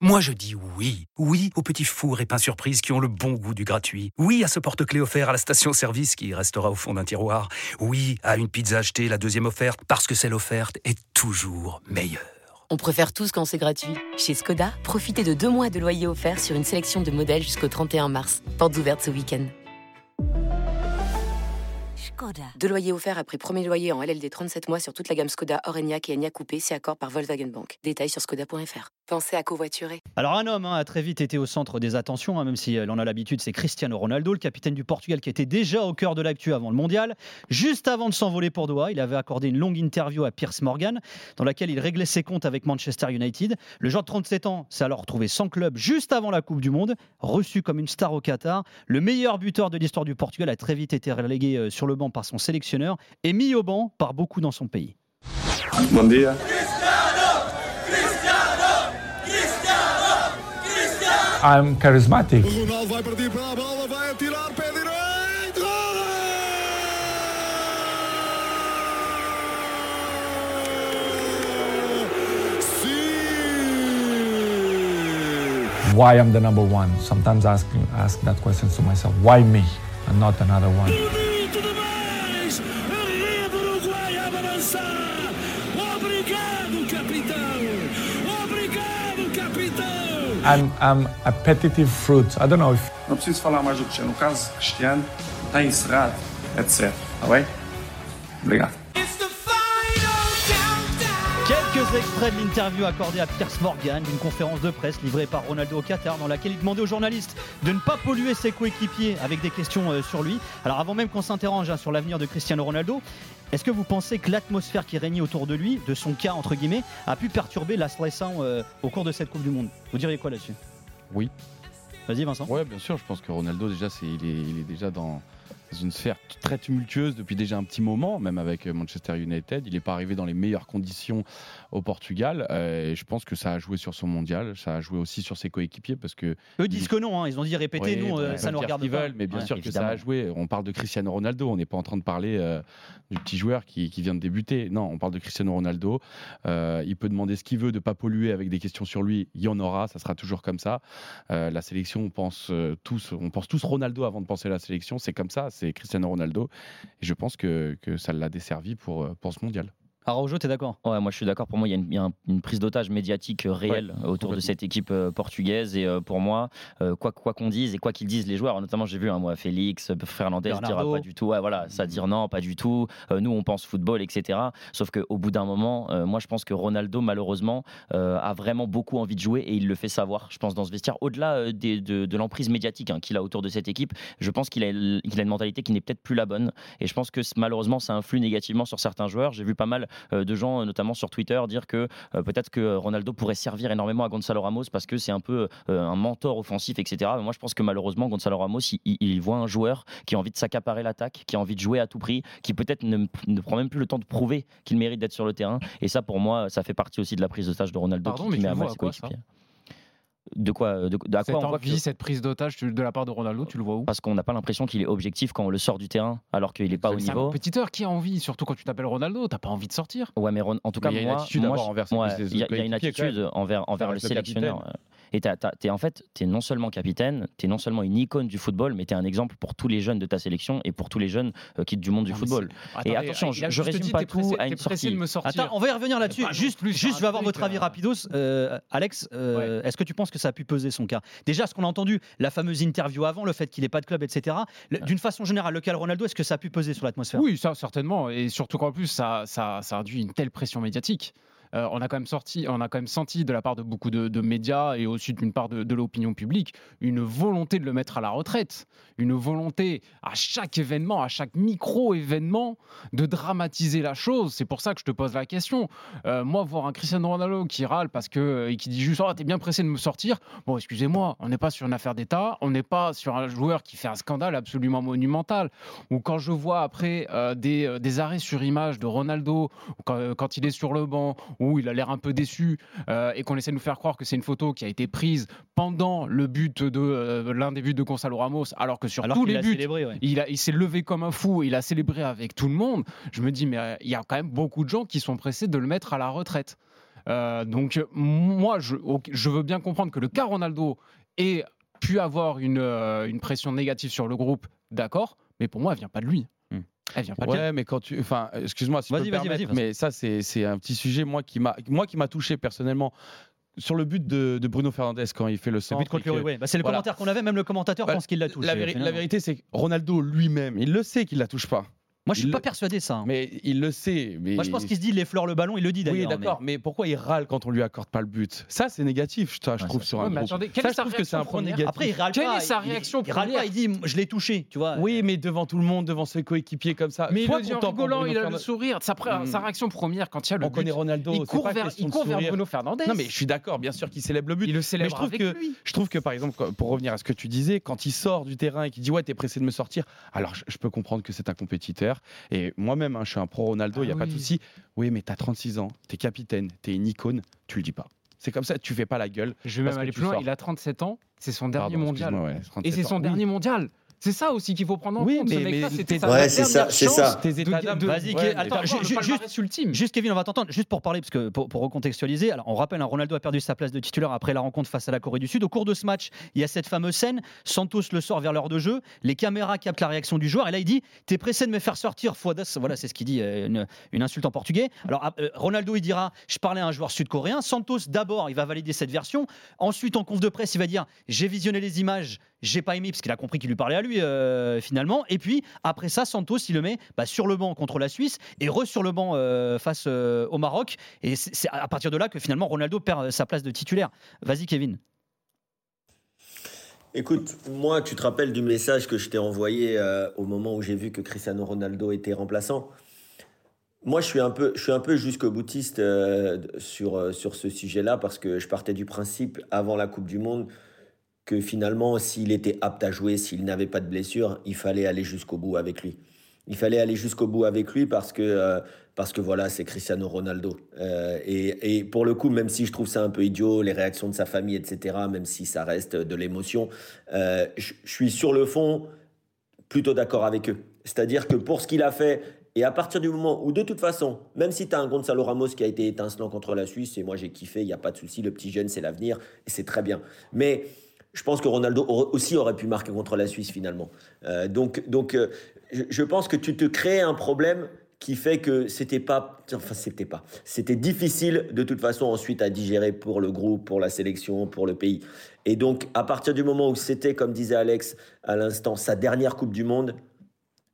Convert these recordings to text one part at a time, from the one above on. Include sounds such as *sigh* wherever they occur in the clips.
Moi je dis oui, oui aux petits fours et pains surprises qui ont le bon goût du gratuit. Oui à ce porte-clés offert à la station-service qui restera au fond d'un tiroir. Oui à une pizza achetée, la deuxième offerte, parce que celle offerte est toujours meilleure. On préfère tous quand c'est gratuit. Chez Skoda, profitez de deux mois de loyer offert sur une sélection de modèles jusqu'au 31 mars. Portes ouvertes ce week-end. Deux loyers offerts après premier loyer en LLD 37 mois sur toute la gamme Skoda, Orenia et Enya Coupé, c'est accord par Volkswagen Bank. Détails sur skoda.fr. Pensez à covoiturer. Alors un homme hein, a très vite été au centre des attentions, hein, même si l'on a l'habitude, c'est Cristiano Ronaldo, le capitaine du Portugal qui était déjà au cœur de l'actu avant le mondial. Juste avant de s'envoler pour Doha, il avait accordé une longue interview à Pierce Morgan, dans laquelle il réglait ses comptes avec Manchester United. Le joueur de 37 ans s'est alors retrouvé sans club juste avant la Coupe du Monde, reçu comme une star au Qatar. Le meilleur buteur de l'histoire du Portugal a très vite été relégué euh, sur le banc par son sélectionneur et mis au banc par beaucoup dans son pays. Bon dia. I'm charismatic. Why I'm the number one? Sometimes I ask, ask that question to myself. Why me and not another one? I'm, I'm appetitive fruit. I don't know if Não preciso falar mais do que já. No caso, Cristiano, está encerrado, etc. Está bem? Obrigado. Quelques extraits de l'interview accordée à Pierce Morgan d'une conférence de presse livrée par Ronaldo au Qatar, dans laquelle il demandait aux journalistes de ne pas polluer ses coéquipiers avec des questions euh, sur lui. Alors avant même qu'on s'interroge hein, sur l'avenir de Cristiano Ronaldo, est-ce que vous pensez que l'atmosphère qui régnait autour de lui, de son cas entre guillemets, a pu perturber la stressant euh, au cours de cette Coupe du Monde? Vous diriez quoi là-dessus? Oui. Vas-y Vincent. Ouais, bien sûr. Je pense que Ronaldo, déjà, c'est, il, est, il est déjà dans une sphère très tumultueuse depuis déjà un petit moment, même avec euh, Manchester United. Il n'est pas arrivé dans les meilleures conditions au Portugal. euh, et je pense que ça a joué sur son mondial. Ça a joué aussi sur ses coéquipiers parce que. Eux disent que non, hein, ils ont dit répétez, Ouais, nous euh, ça nous regarde pas. veulent, mais bien Ouais, sûr que ça a joué. On parle de Cristiano Ronaldo, on n'est pas en train de parler euh, du petit joueur qui, qui vient de débuter. Non, on parle de Cristiano Ronaldo. Il peut demander ce qu'il veut, de pas polluer avec des questions sur lui. Il y en aura, ça sera toujours comme ça. La sélection, on pense tous, on pense tous Ronaldo avant de penser à la sélection. C'est comme ça, c'est Cristiano Ronaldo. Et je pense que, ça l'a desservi pour, euh, pour ce mondial. Araujo, t'es d'accord? Ouais, moi je suis d'accord. Pour moi, il y a une, il y a un- une prise d'otage médiatique euh, réelle Ouais, autour de cette équipe euh, portugaise. Et euh, pour moi, euh, quoi qu'on dise et quoi qu'ils disent les joueurs, notamment j'ai vu un moi Félix, euh, Fernandez Bernardo. dire pas du tout. Ouais, voilà, ça dire non, pas du tout. Euh, nous, on pense football, etc. Sauf qu'au bout d'un moment, euh, moi je pense que Ronaldo, malheureusement, euh, a vraiment beaucoup envie de jouer et il le fait savoir. Je pense dans ce vestiaire, au-delà euh, de, de l'emprise médiatique hein, qu'il a autour de cette équipe, je pense qu'il a, une mentalité qui n'est peut-être plus la bonne. Et je pense que malheureusement, ça influe négativement sur certains joueurs. J'ai vu pas mal euh, de gens, euh, notamment sur Twitter, dire que euh, peut-être que Ronaldo pourrait servir énormément à Gonzalo Ramos parce que c'est un peu euh, un mentor offensif, etc. Mais moi, je pense que malheureusement, Gonzalo Ramos, il, il- voit un joueur qui a envie de s'accaparer l'attaque, qui a envie de jouer à tout prix, qui peut-être ne, ne prend même plus le temps de prouver qu'il mérite d'être sur le terrain. Et ça, pour moi, ça fait partie aussi de la prise d'otage de Ronaldo Pardon, qui, met à mal ses coéquipiers. De quoi, de, de- à Cette quoi on voit que- envie, cette prise d'otage de la part de Ronaldo, tu le vois où parce qu'on n'a pas l'impression qu'il est objectif quand on le sort du terrain alors qu'il n'est pas au C'est un niveau. qui a envie, surtout quand tu t'appelles Ronaldo, t'as pas envie de sortir. Ouais, mais Ron- en tout cas, il y a une moi, attitude moi, envers ouais, y, y a une attitude envers, envers le reste Et en fait, tu es non seulement capitaine, tu es non seulement une icône du football, mais tu es un exemple pour tous les jeunes de ta sélection et pour tous les jeunes euh, qui du monde du Non, mais football. Et attention, je- je résume dit, pas tout pressé- à une sortie. de me sortir. Attends, on va y revenir là-dessus. Non Juste, plus juste, je vais avoir votre avis rapidos. Euh, Alex, euh, est-ce que tu penses que ça a pu peser son cas? Déjà, ce qu'on a entendu, la fameuse interview avant, le fait qu'il n'ait pas de club, etc. D'une façon générale, le cas de Ronaldo, est-ce que ça a pu peser sur l'atmosphère? Oui, ça certainement, et surtout qu'en plus ça, ça, ça induit une telle pression médiatique. Euh, on a quand même sorti, on a quand même senti de la part de beaucoup de, médias et aussi d'une part de, l'opinion publique une volonté de le mettre à la retraite, une volonté à chaque événement, à chaque micro événement, de dramatiser la chose. C'est pour ça que je te pose la question. Euh, moi, voir un Cristiano Ronaldo qui râle parce que et qui dit juste, oh, t'es bien pressé de me sortir. Bon, excusez-moi, on n'est pas sur une affaire d'État, on n'est pas sur un joueur qui fait un scandale absolument monumental ou quand je vois après euh, des, euh, des arrêts sur image de Ronaldo, euh, quand il est sur le banc, où il a l'air un peu déçu, euh, et qu'on essaie de nous faire croire que c'est une photo qui a été prise pendant le but de euh, l'un des buts de Gonzalo Ramos, alors que sur Alors tous les buts, célébré, ouais. il, a- il s'est levé comme un fou, il a célébré avec tout le monde. Je me dis, mais euh, il y a quand même beaucoup de gens qui sont pressés de le mettre à la retraite. Donc moi, je, veux bien comprendre que le cas Ronaldo ait pu avoir une, une pression négative sur le groupe, d'accord, mais pour moi, elle vient pas de lui. Elle vient pas. Ouais, mais quand tu. Enfin, excuse-moi si je peux Vas-y, me vas-y, vas-y, permettre, mais ça, c'est c'est un petit sujet, moi, qui m'a moi qui m'a touché personnellement. Sur le but de, de Bruno Fernandes quand il fait le Le centre. but contre et que- l'Uruguay. Bah, c'est le voilà. commentaire qu'on avait, même le commentateur Bah, pense qu'il la touche. La, vérité, c'est que Ronaldo lui-même, il le sait qu'il la touche pas. Moi, je suis il pas le- persuadé de ça. hein. Mais il le sait. Mais Moi, je pense qu'il se dit, il effleure le ballon, il le dit Oui, d'ailleurs. d'accord. Mais... pourquoi il râle quand on lui accorde pas le but? Ça, c'est négatif, je, je Ouais, trouve, sur Ouais, un mais groupe. attendez, quelle Ça, est je sa trouve que c'est un point négatif. Après, il râle Quelle pas. est sa il- réaction il, râle première? pas, il dit, je l'ai touché, tu vois. Oui, mais devant tout le monde, devant ses coéquipiers comme ça. Mais il le dit en rigolant, il a le sourire. Sa, pré- Mm. sa réaction première quand il y a le On connaît but, Ronaldo. il court vers, il. Bruno Fernandes. Non, mais je suis d'accord, bien sûr qu'il célèbre le but. il le Mais célèbre je trouve avec lui. je trouve que par exemple, pour revenir à ce que tu disais, quand il sort du terrain et qu'il dit ouais, t'es pressé de me sortir, alors je peux comprendre que c'est un compétiteur. Et moi-même, hein, je suis un pro Ronaldo, il Ah y a pas de oui. souci. Oui, mais t'as 36 ans, t'es capitaine, t'es une icône, tu le dis pas. C'est comme ça, tu fais pas la gueule. Je vais même aller tu plus loin. sors. Il a 37 ans. C'est son dernier Pardon, mondial. ouais, Et 37 c'est son dernier mondial. C'est ça aussi qu'il faut prendre en Oui, compte. Ce mais- mec-là, mais sa Ouais, c'est ça, c'est ça. Tes états d'âme. Vas-y, Ouais, attends, juste- ultime. Juste Kevin, on va t'entendre, juste pour parler, parce que pour, pour recontextualiser, alors on rappelle, hein, Ronaldo a perdu sa place de titulaire après la rencontre face à la Corée du Sud. Au cours de ce match, il y a cette fameuse scène, Santos le sort vers l'heure de jeu, les caméras captent la réaction du joueur, et là il dit T'es pressé de me faire sortir, Fouadas Voilà, c'est ce qu'il dit, euh, une, une insulte en portugais. Alors ah, euh, Ronaldo, il dira Je parlais à un joueur sud-coréen. Santos, d'abord, il va valider cette version. Ensuite, en conf de presse, il va dire J'ai visionné les images, j'ai pas aimé, parce qu'il a compris qu'il lui parlait à lui euh, finalement. Et puis, après ça, Santos, il le met bah, sur le banc contre la Suisse et re sur le banc euh, face euh, au Maroc. Et c'est à partir de là que finalement Ronaldo perd sa place de titulaire. Vas-y, Kevin. Écoute, moi, tu te rappelles du message que je t'ai envoyé au moment où j'ai vu que Cristiano Ronaldo était remplaçant? Moi, je suis un peu, je suis un peu jusqu'au boutiste sur, sur ce sujet-là parce que je partais du principe avant la Coupe du Monde que finalement, s'il était apte à jouer, s'il n'avait pas de blessure, il fallait aller jusqu'au bout avec lui. Il fallait aller jusqu'au bout avec lui parce que, euh, parce que voilà, c'est Cristiano Ronaldo. Euh, et, et pour le coup, même si je trouve ça un peu idiot, les réactions de sa famille, etc., même si ça reste de l'émotion, euh, je suis sur le fond plutôt d'accord avec eux. C'est-à-dire que pour ce qu'il a fait, et à partir du moment où, de toute façon, même si tu as un Gonzalo Ramos qui a été étincelant contre la Suisse, et moi j'ai kiffé, il n'y a pas de souci, le petit jeune, c'est l'avenir, et c'est très bien. Mais je pense que Ronaldo aussi aurait pu marquer contre la Suisse finalement. Euh, donc, donc euh, je, je pense que tu te crées un problème qui fait que c'était pas, enfin c'était pas, c'était difficile de toute façon ensuite à digérer pour le groupe, pour la sélection, pour le pays. Et donc à partir du moment où c'était, comme disait Alex à l'instant, sa dernière Coupe du Monde,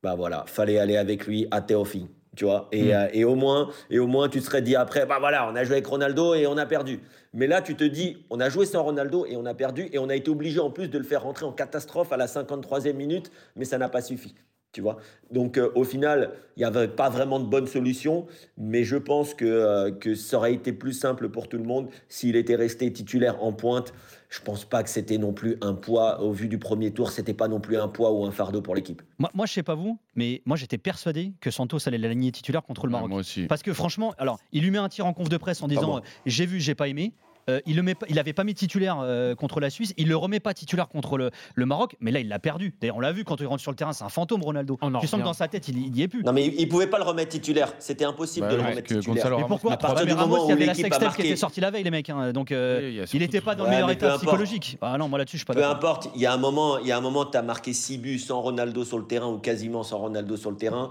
bah voilà, fallait aller avec lui à Théophile, tu vois. Et, Mm. euh, et au moins, et au moins, tu te serais dit après, bah voilà, on a joué avec Ronaldo et on a perdu. Mais là, tu te dis, on a joué sans Ronaldo et on a perdu et on a été obligé en plus de le faire rentrer en catastrophe à la 53e minute, mais ça n'a pas suffi. Tu vois Donc euh, au final, il n'y avait pas vraiment de bonne solution, mais je pense que, euh, que ça aurait été plus simple pour tout le monde s'il était resté titulaire en pointe. Je pense pas que c'était non plus un poids, au vu du premier tour, c'était pas non plus un poids ou un fardeau pour l'équipe. Moi, moi, je sais pas vous, mais moi j'étais persuadé que Santos allait l'aligner titulaire contre le Ouais, Maroc. moi aussi. Parce que franchement, alors, il lui met un tir en conf de presse en disant euh, j'ai vu, j'ai pas aimé. Euh, il le met pas- il avait pas mis titulaire euh, contre la Suisse, il le remet pas titulaire contre le, le Maroc, mais là il l'a perdu. D'ailleurs, on l'a vu quand il rentre sur le terrain, c'est un fantôme Ronaldo. On Tu sens que dans sa tête, il, il y est plus. Non, mais il, pouvait pas le remettre titulaire. C'était impossible Bah de le remettre titulaire. Mais pourquoi que buts. Ramos, moment il y où avait la qui était sortie la veille, les mecs. hein, donc euh, Oui, il n'était pas dans le Ouais, meilleur état psychologique. Ah non, moi là-dessus, je suis pas Peu importe, il y a un moment, il y a un moment, tu as marqué 6 buts sans Ronaldo sur le terrain ou quasiment sans Ronaldo sur le terrain.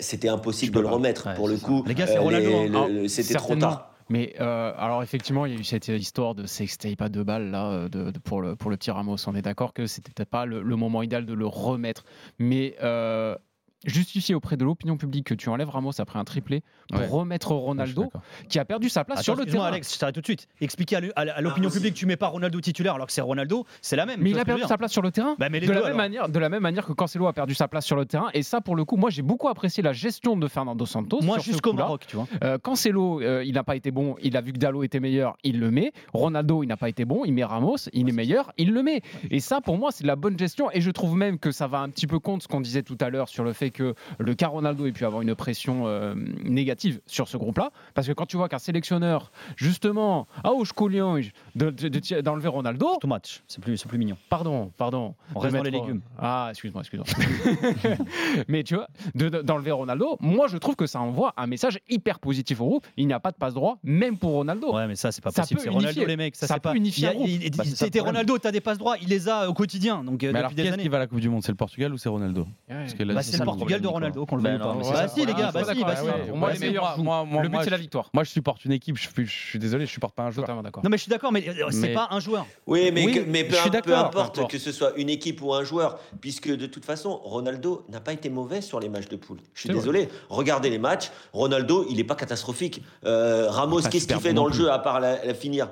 C'était impossible de le pas. remettre Ouais, pour le coup. Les gars, c'est Euh, Ronaldo, hein. le- Ah, le- C'était trop tard. Mais euh, alors effectivement, il y a eu cette histoire de sextape à deux balles là euh, pour, le, pour le petit Ramos. On est d'accord que c'était pas le, le moment idéal de le remettre, mais euh, justifier auprès de l'opinion publique que tu enlèves Ramos après un triplé pour Ouais. remettre Ronaldo qui a perdu sa place Attends, sur le terrain. Alex, je t'arrête tout de suite. Expliquer à, l'opinion Impossible. publique, tu mets pas Ronaldo titulaire alors que c'est Ronaldo, c'est la même. Mais il a que perdu sa place sur le terrain. Bah, mais de, deux, la même alors. manière, de la même manière que Cancelo a perdu sa place sur le terrain. Et ça, pour le coup, moi, j'ai beaucoup apprécié la gestion de Fernando Santos. Moi, jusqu'au. Maroc, tu vois. Euh, Cancelo, euh, il n'a pas été bon. Il a vu que Dallo était meilleur, il le met. Ronaldo, il n'a pas été bon. Il met Ramos, il est meilleur, il le met. Et ça, pour moi, c'est de la bonne gestion. Et je trouve même que ça va un petit peu contre ce qu'on disait tout à l'heure sur le fait que le cas Ronaldo ait pu avoir une pression euh, négative sur ce groupe-là. Parce que quand tu vois qu'un sélectionneur, justement, ah, oh, je de, de, de- d'enlever Ronaldo, Tout match, c'est plus, c'est plus mignon. pardon, pardon. On reste dans les légumes. Ah, excuse-moi, excuse-moi. *laughs* Mais tu vois, de- de- d'enlever Ronaldo, moi je trouve que ça envoie un message hyper positif au groupe. Il n'y a pas de passe droit, même pour Ronaldo. Ouais, mais ça, c'est pas Ça possible. peut C'est Ronaldo, unifier. les mecs. Ça, Ça c'est peut pas. unifier Bah, c'est C'était. Ronaldo, t'as des passes droits, il les a au quotidien. Donc, euh, Mais alors, depuis des années. qui va à la Coupe du Monde? C'est le Portugal ou c'est Ronaldo? Parce que là, Bah, c'est c'est ça le Portugal de Ronaldo, qu'on le veuille pas. Bah, si, les gars, Ah, bah, si, bah, si. Pour moi, les meilleurs Le but, c'est la victoire. Moi, je supporte une équipe. Je suis, désolé, je supporte pas un joueur. Non, mais je suis d'accord, mais euh, c'est pas un joueur. Oui, mais, peu, suis peu d'accord, peu importe que ce soit une équipe ou un joueur, puisque de toute façon, Ronaldo n'a pas été mauvais sur les matchs de poule. Je suis désolé. Regardez les matchs. Ronaldo, il n'est pas catastrophique. Euh, Ramos, qu'est-ce qu'il fait dans le jeu à part la finir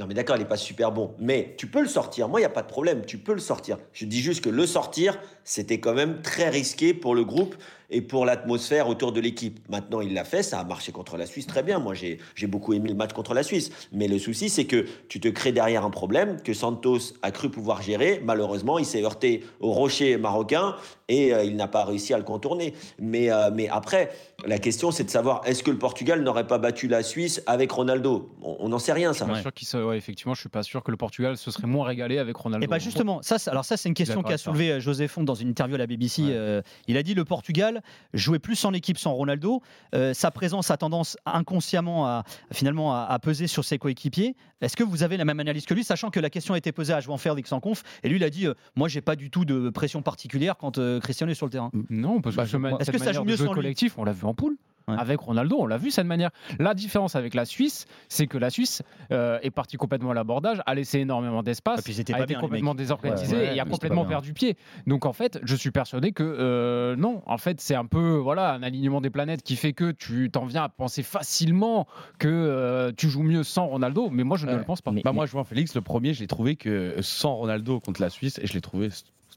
non mais d'accord, il n'est pas super bon, mais tu peux le sortir. Moi, il n'y a pas de problème, tu peux le sortir. Je dis juste que le sortir, c'était quand même très risqué pour le groupe et pour l'atmosphère autour de l'équipe. Maintenant, il l'a fait, ça a marché contre la Suisse très bien. Moi, j'ai beaucoup aimé le match contre la Suisse. Mais le souci, c'est que tu te crées derrière un problème que Santos a cru pouvoir gérer. Malheureusement, il s'est heurté au rocher marocain et euh, il n'a pas réussi à le contourner. Mais, euh, mais après, la question, c'est de savoir est-ce que le Portugal n'aurait pas battu la Suisse avec Ronaldo? On n'en sait rien, ça. Je suis pas sûr qu'il se- ouais, effectivement, je suis pas sûr que le Portugal se serait moins régalé avec Ronaldo. Et bah justement, ça, c'est- alors ça c'est une question qu'a avec ça. soulevé euh, José Font dans une interview à la BBC. euh, il a dit le Portugal jouait plus en équipe sans Ronaldo. Euh, sa présence a tendance inconsciemment à finalement à, à peser sur ses coéquipiers. Est-ce que vous avez la même analyse que lui, sachant que la question a été posée à Joan Félix en conf et lui il a dit euh, moi j'ai pas du tout de pression particulière quand euh, Cristiano est sur le terrain. Non, parce que Bah, ce ma- Est-ce que ça joue mieux jouer lui? collectif, on l'a vu en poule. Ouais. Avec Ronaldo, on l'a vu cette manière. La différence avec la Suisse, c'est que la Suisse euh, est partie complètement à l'abordage, a laissé énormément d'espace, étaient a été bien, complètement mecs. désorganisé Ouais, ouais, et a mais complètement perdu pied. Donc en fait, je suis persuadé que euh, non, en fait, c'est un peu voilà un alignement des planètes qui fait que tu t'en viens à penser facilement que euh, tu joues mieux sans Ronaldo, mais moi je ne Ouais. le pense pas. Mais- Bah, moi, je vois Félix, le premier, je l'ai trouvé que sans Ronaldo contre la Suisse, et je l'ai trouvé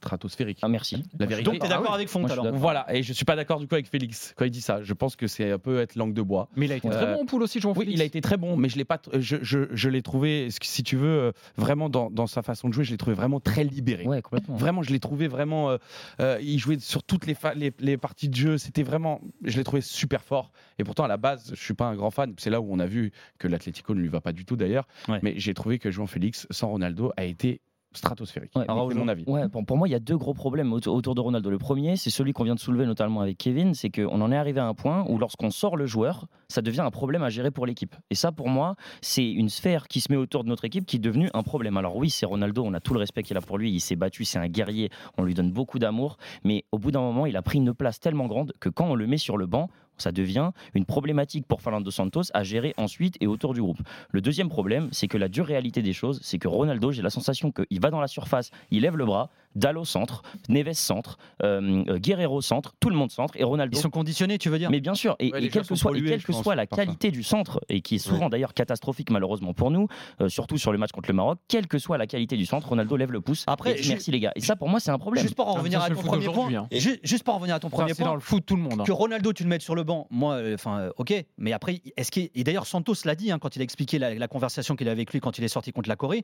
stratosphérique. Ah, merci. La vérité. Donc tu es Ah d'accord oui. avec Font Moi, alors. Voilà, et je suis pas d'accord du coup avec Félix quand il dit ça. Je pense que c'est un peu être langue de bois. Mais il a été très bon en poule aussi, Jean Oui, il a été très bon, mais je l'ai pas. Je, je, je l'ai trouvé, si tu veux, euh, vraiment dans, dans sa façon de jouer, je l'ai trouvé vraiment très libéré. Ouais, complètement. Vraiment, je l'ai trouvé vraiment. euh, euh, il jouait sur toutes les, fa- les, les parties de jeu. C'était vraiment. Je l'ai trouvé super fort. Et pourtant, à la base, je suis pas un grand fan. C'est là où on a vu que l'Atlético ne lui va pas du tout d'ailleurs. Ouais. Mais j'ai trouvé que João Félix sans Ronaldo a été stratosphérique. Ouais, mais- mon avis. Ouais, pour, pour moi, il y a deux gros problèmes autour, autour de Ronaldo. Le premier, c'est celui qu'on vient de soulever notamment avec Kevin, c'est qu'on en est arrivé à un point où lorsqu'on sort le joueur, ça devient un problème à gérer pour l'équipe. Et ça, pour moi, c'est une sphère qui se met autour de notre équipe qui est devenue un problème. Alors oui, c'est Ronaldo, on a tout le respect qu'il a pour lui, il s'est battu, c'est un guerrier, on lui donne beaucoup d'amour, mais au bout d'un moment, il a pris une place tellement grande que quand on le met sur le banc, ça devient une problématique pour Fernando Santos à gérer ensuite et autour du groupe. Le deuxième problème, c'est que la dure réalité des choses, c'est que Ronaldo, j'ai la sensation qu'il va dans la surface, il lève le bras, Dallo centre, Neves centre, euh, euh, Guerrero centre, tout le monde centre, et Ronaldo Ils sont conditionnés, tu veux dire mais bien sûr, et, Ouais, et les quelle que soit, et pollués, quelle je que pense, soit la qualité du centre, et qui est souvent d'ailleurs catastrophique malheureusement pour nous, euh, surtout sur le match contre le Maroc, quelle que soit la qualité du centre, Ronaldo lève le pouce. Après, et merci les gars. Et ça pour moi c'est un problème. Juste pour en mais revenir à ton premier point, hein. ju- juste pour en revenir à ton Enfin, premier c'est dans point, le foot tout le monde. hein. que Ronaldo tu le mettes sur le banc, moi, enfin, euh, ok, mais après, est-ce qu'il et d'ailleurs Santos l'a dit hein, quand il a expliqué la, la conversation qu'il a avec lui quand il est sorti contre la Corée.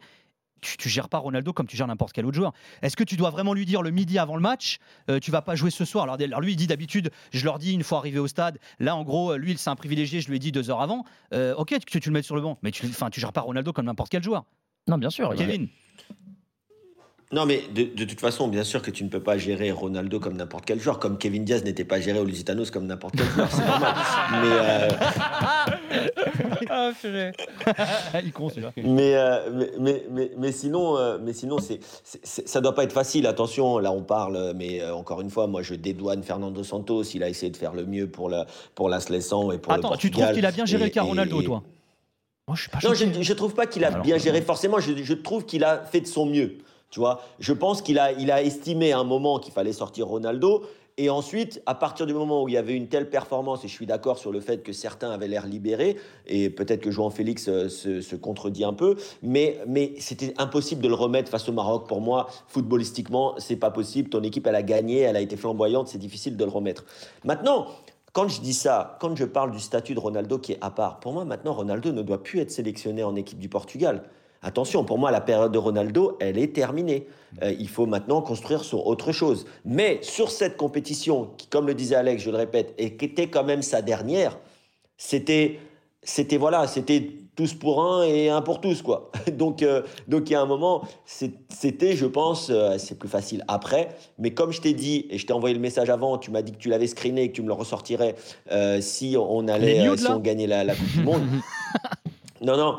Tu, tu gères pas Ronaldo comme tu gères n'importe quel autre joueur. Est-ce que tu dois vraiment lui dire le midi avant le match, euh, tu vas pas jouer ce soir? Alors, alors lui il dit d'habitude, je leur dis une fois arrivé au stade. Là en gros, lui c'est un privilégié, je lui ai dit deux heures avant. Euh, ok, que tu le mets sur le banc, mais tu, tu gères pas Ronaldo comme n'importe quel joueur. Non bien sûr. Kevin, Non, mais de, de toute façon, bien sûr que tu ne peux pas gérer Ronaldo comme n'importe quel joueur, comme Kevin Diaz n'était pas géré au Lusitanos comme n'importe quel joueur, c'est normal. *laughs* Mais, euh, *laughs* ah, *laughs* il con celui-là. mais, euh, mais, mais, mais, mais sinon, euh, mais sinon c'est, ça doit pas être facile. Attention, là on parle, mais euh, encore une fois, moi je dédouane Fernando Santos. Il a essayé de faire le mieux pour la, pour la Slessan et pour le Attends, tu trouves qu'il a bien géré Et- le cas et- Ronaldo, et- toi? Moi je suis pas Non, choqué. je, je trouve pas qu'il a Alors, bien géré forcément. Je, je trouve qu'il a fait de son mieux. Tu vois, je pense qu'il a, il a estimé à un moment qu'il fallait sortir Ronaldo. Et ensuite, à partir du moment où il y avait une telle performance, et je suis d'accord sur le fait que certains avaient l'air libérés, et peut-être que João Félix euh, se, se contredit un peu, mais, mais c'était impossible de le remettre face au Maroc. Pour moi, footballistiquement, c'est pas possible. Ton équipe, elle a gagné, elle a été flamboyante, c'est difficile de le remettre. Maintenant, quand je dis ça, quand je parle du statut de Ronaldo qui est à part, pour moi maintenant Ronaldo ne doit plus être sélectionné en équipe du Portugal. Attention, pour moi, la période de Ronaldo, elle est terminée. Euh, il faut maintenant construire sur autre chose. Mais sur cette compétition, qui, comme le disait Alex, je le répète, et qui était quand même sa dernière, c'était, c'était voilà, c'était tous pour un et un pour tous, quoi. *laughs* donc, euh, donc il y a un moment, c'était, je pense, euh, c'est plus facile après. Mais comme je t'ai dit et je t'ai envoyé le message avant, tu m'as dit que tu l'avais screené et que tu me le ressortirais si on allait, si on gagnait la, la Coupe du Monde. *laughs* Non, non,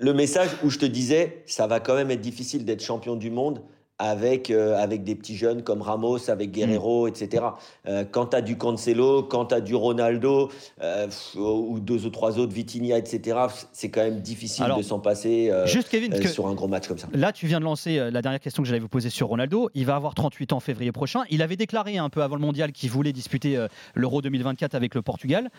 le message où je te disais, ça va quand même être difficile d'être champion du monde avec, euh, avec des petits jeunes comme Ramos, avec Guerrero, etc. Euh, quand tu as du Cancelo, quand tu as du Ronaldo, euh, ou deux ou trois autres, Vitinha, etc., c'est quand même difficile Alors, de s'en passer euh, Juste, Kevin, sur un gros match comme ça. Là, tu viens de lancer la dernière question que j'allais vous poser sur Ronaldo. Il va avoir 38 ans en février prochain. Il avait déclaré un peu avant le mondial qu'il voulait disputer l'Euro 2024 avec le Portugal.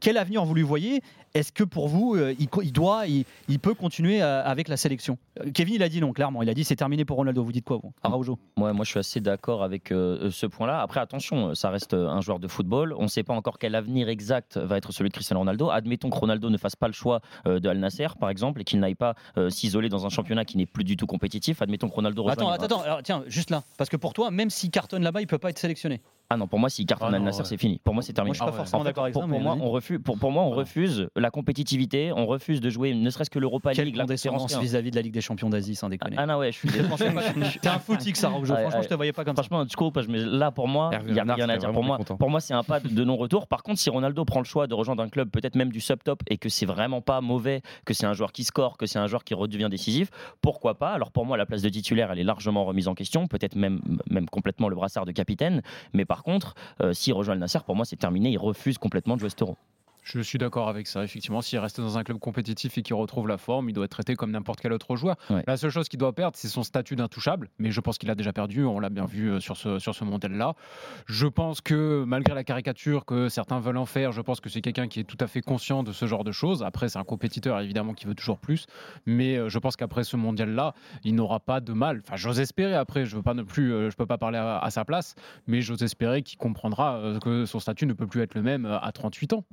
Quel avenir vous lui voyez? Est-ce que pour vous, il, doit, il, il peut continuer avec la sélection? Kevin, il a dit non, clairement. Il a dit c'est terminé pour Ronaldo. Vous dites quoi, Araujo Ouais, moi je suis assez d'accord avec euh, ce point-là. Après, attention, ça reste un joueur de football. On ne sait pas encore quel avenir exact va être celui de Cristiano Ronaldo. Admettons que Ronaldo ne fasse pas le choix euh, de Al Nasser, par exemple, et qu'il n'aille pas euh, s'isoler dans un championnat qui n'est plus du tout compétitif. Admettons que Ronaldo Attends, attends. Alors, tiens, juste là. Parce que pour toi, même s'il cartonne là-bas, il peut pas être sélectionné. Ah non, pour moi, s'il cartonne Ah Al non, Nasser, ouais. c'est fini. Pour moi, c'est terminé. Moi, je suis pas forcément En fait, d'accord avec pour, ça, pour moi, on refuse, pour, pour moi, on refuse la compétitivité, on refuse de jouer ne serait-ce que l'Europa Quelle League. la condescendance vis-à-vis de la Ligue des Champions d'Asie, sans déconner. Ah non, ouais, je suis T'es *laughs* un footique, ça. Ouais, Franchement, je te voyais pas comme ça. Franchement, je coupe, mais là, pour moi, il n'y a rien à dire. Pour moi, pour moi, c'est un pas *laughs* de non-retour. Par contre, si Ronaldo prend le choix de rejoindre un club peut-être même du sub-top et que c'est vraiment pas mauvais, que c'est un joueur qui score, que c'est un joueur qui redevient décisif, pourquoi pas? Alors pour moi, la place de titulaire, elle est largement remise en question, peut-être même, même complètement le brassard de capitaine. Mais par contre, euh, s'il rejoint le Nasser, pour moi, c'est terminé. Il refuse complètement de jouer cet euro. Je suis d'accord avec ça. Effectivement, s'il reste dans un club compétitif et qu'il retrouve la forme, il doit être traité comme n'importe quel autre joueur. Ouais. La seule chose qu'il doit perdre, c'est son statut d'intouchable. Mais je pense qu'il a déjà perdu. On l'a bien vu euh, sur ce, sur ce mondial-là. Je pense que malgré la caricature que certains veulent en faire, je pense que c'est quelqu'un qui est tout à fait conscient de ce genre de choses. Après, c'est un compétiteur évidemment qui veut toujours plus. Mais euh, je pense qu'après ce mondial-là, il n'aura pas de mal. Enfin, j'ose espérer. Après, je veux pas non plus, euh, je peux pas parler à, à sa place, mais j'ose espérer qu'il comprendra que son statut ne peut plus être le même à 38 ans.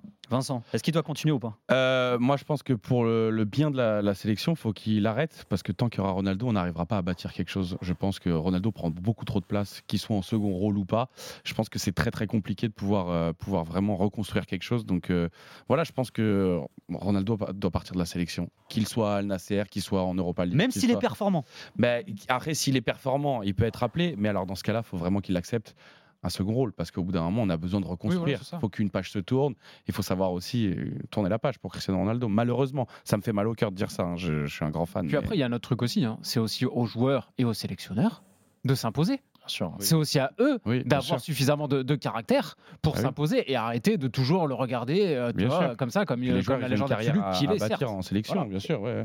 Vincent, est-ce qu'il doit continuer ou pas? Euh, moi, je pense que pour le, le bien de la, la sélection, faut qu'il arrête parce que tant qu'il y aura Ronaldo, on n'arrivera pas à bâtir quelque chose. Je pense que Ronaldo prend beaucoup trop de place, qu'il soit en second rôle ou pas. Je pense que c'est très très compliqué de pouvoir euh, pouvoir vraiment reconstruire quelque chose. Donc euh, voilà, je pense que Ronaldo doit partir de la sélection, qu'il soit à Al Nasser, qu'il soit en Europa League. Même s'il est performant. Ben, après, s'il est performant, il peut être appelé, mais alors dans ce cas-là, il faut vraiment qu'il accepte un second rôle, parce qu'au bout d'un moment, on a besoin de reconstruire. Il faut qu'une page se tourne. Il faut savoir aussi euh, tourner la page pour Cristiano Ronaldo. Malheureusement, ça me fait mal au cœur de dire ça. hein. Je, je suis un grand fan. Puis mais- après, il y a un autre truc aussi, hein. c'est aussi aux joueurs et aux sélectionneurs de s'imposer. Sûr. C'est aussi à eux Oui, d'avoir suffisamment de, de caractère pour Ah oui. s'imposer et arrêter de toujours le regarder euh, tu vois, comme ça, comme, les comme la légende absolue qu'il est, certes. en sélection, Voilà. bien sûr. ouais.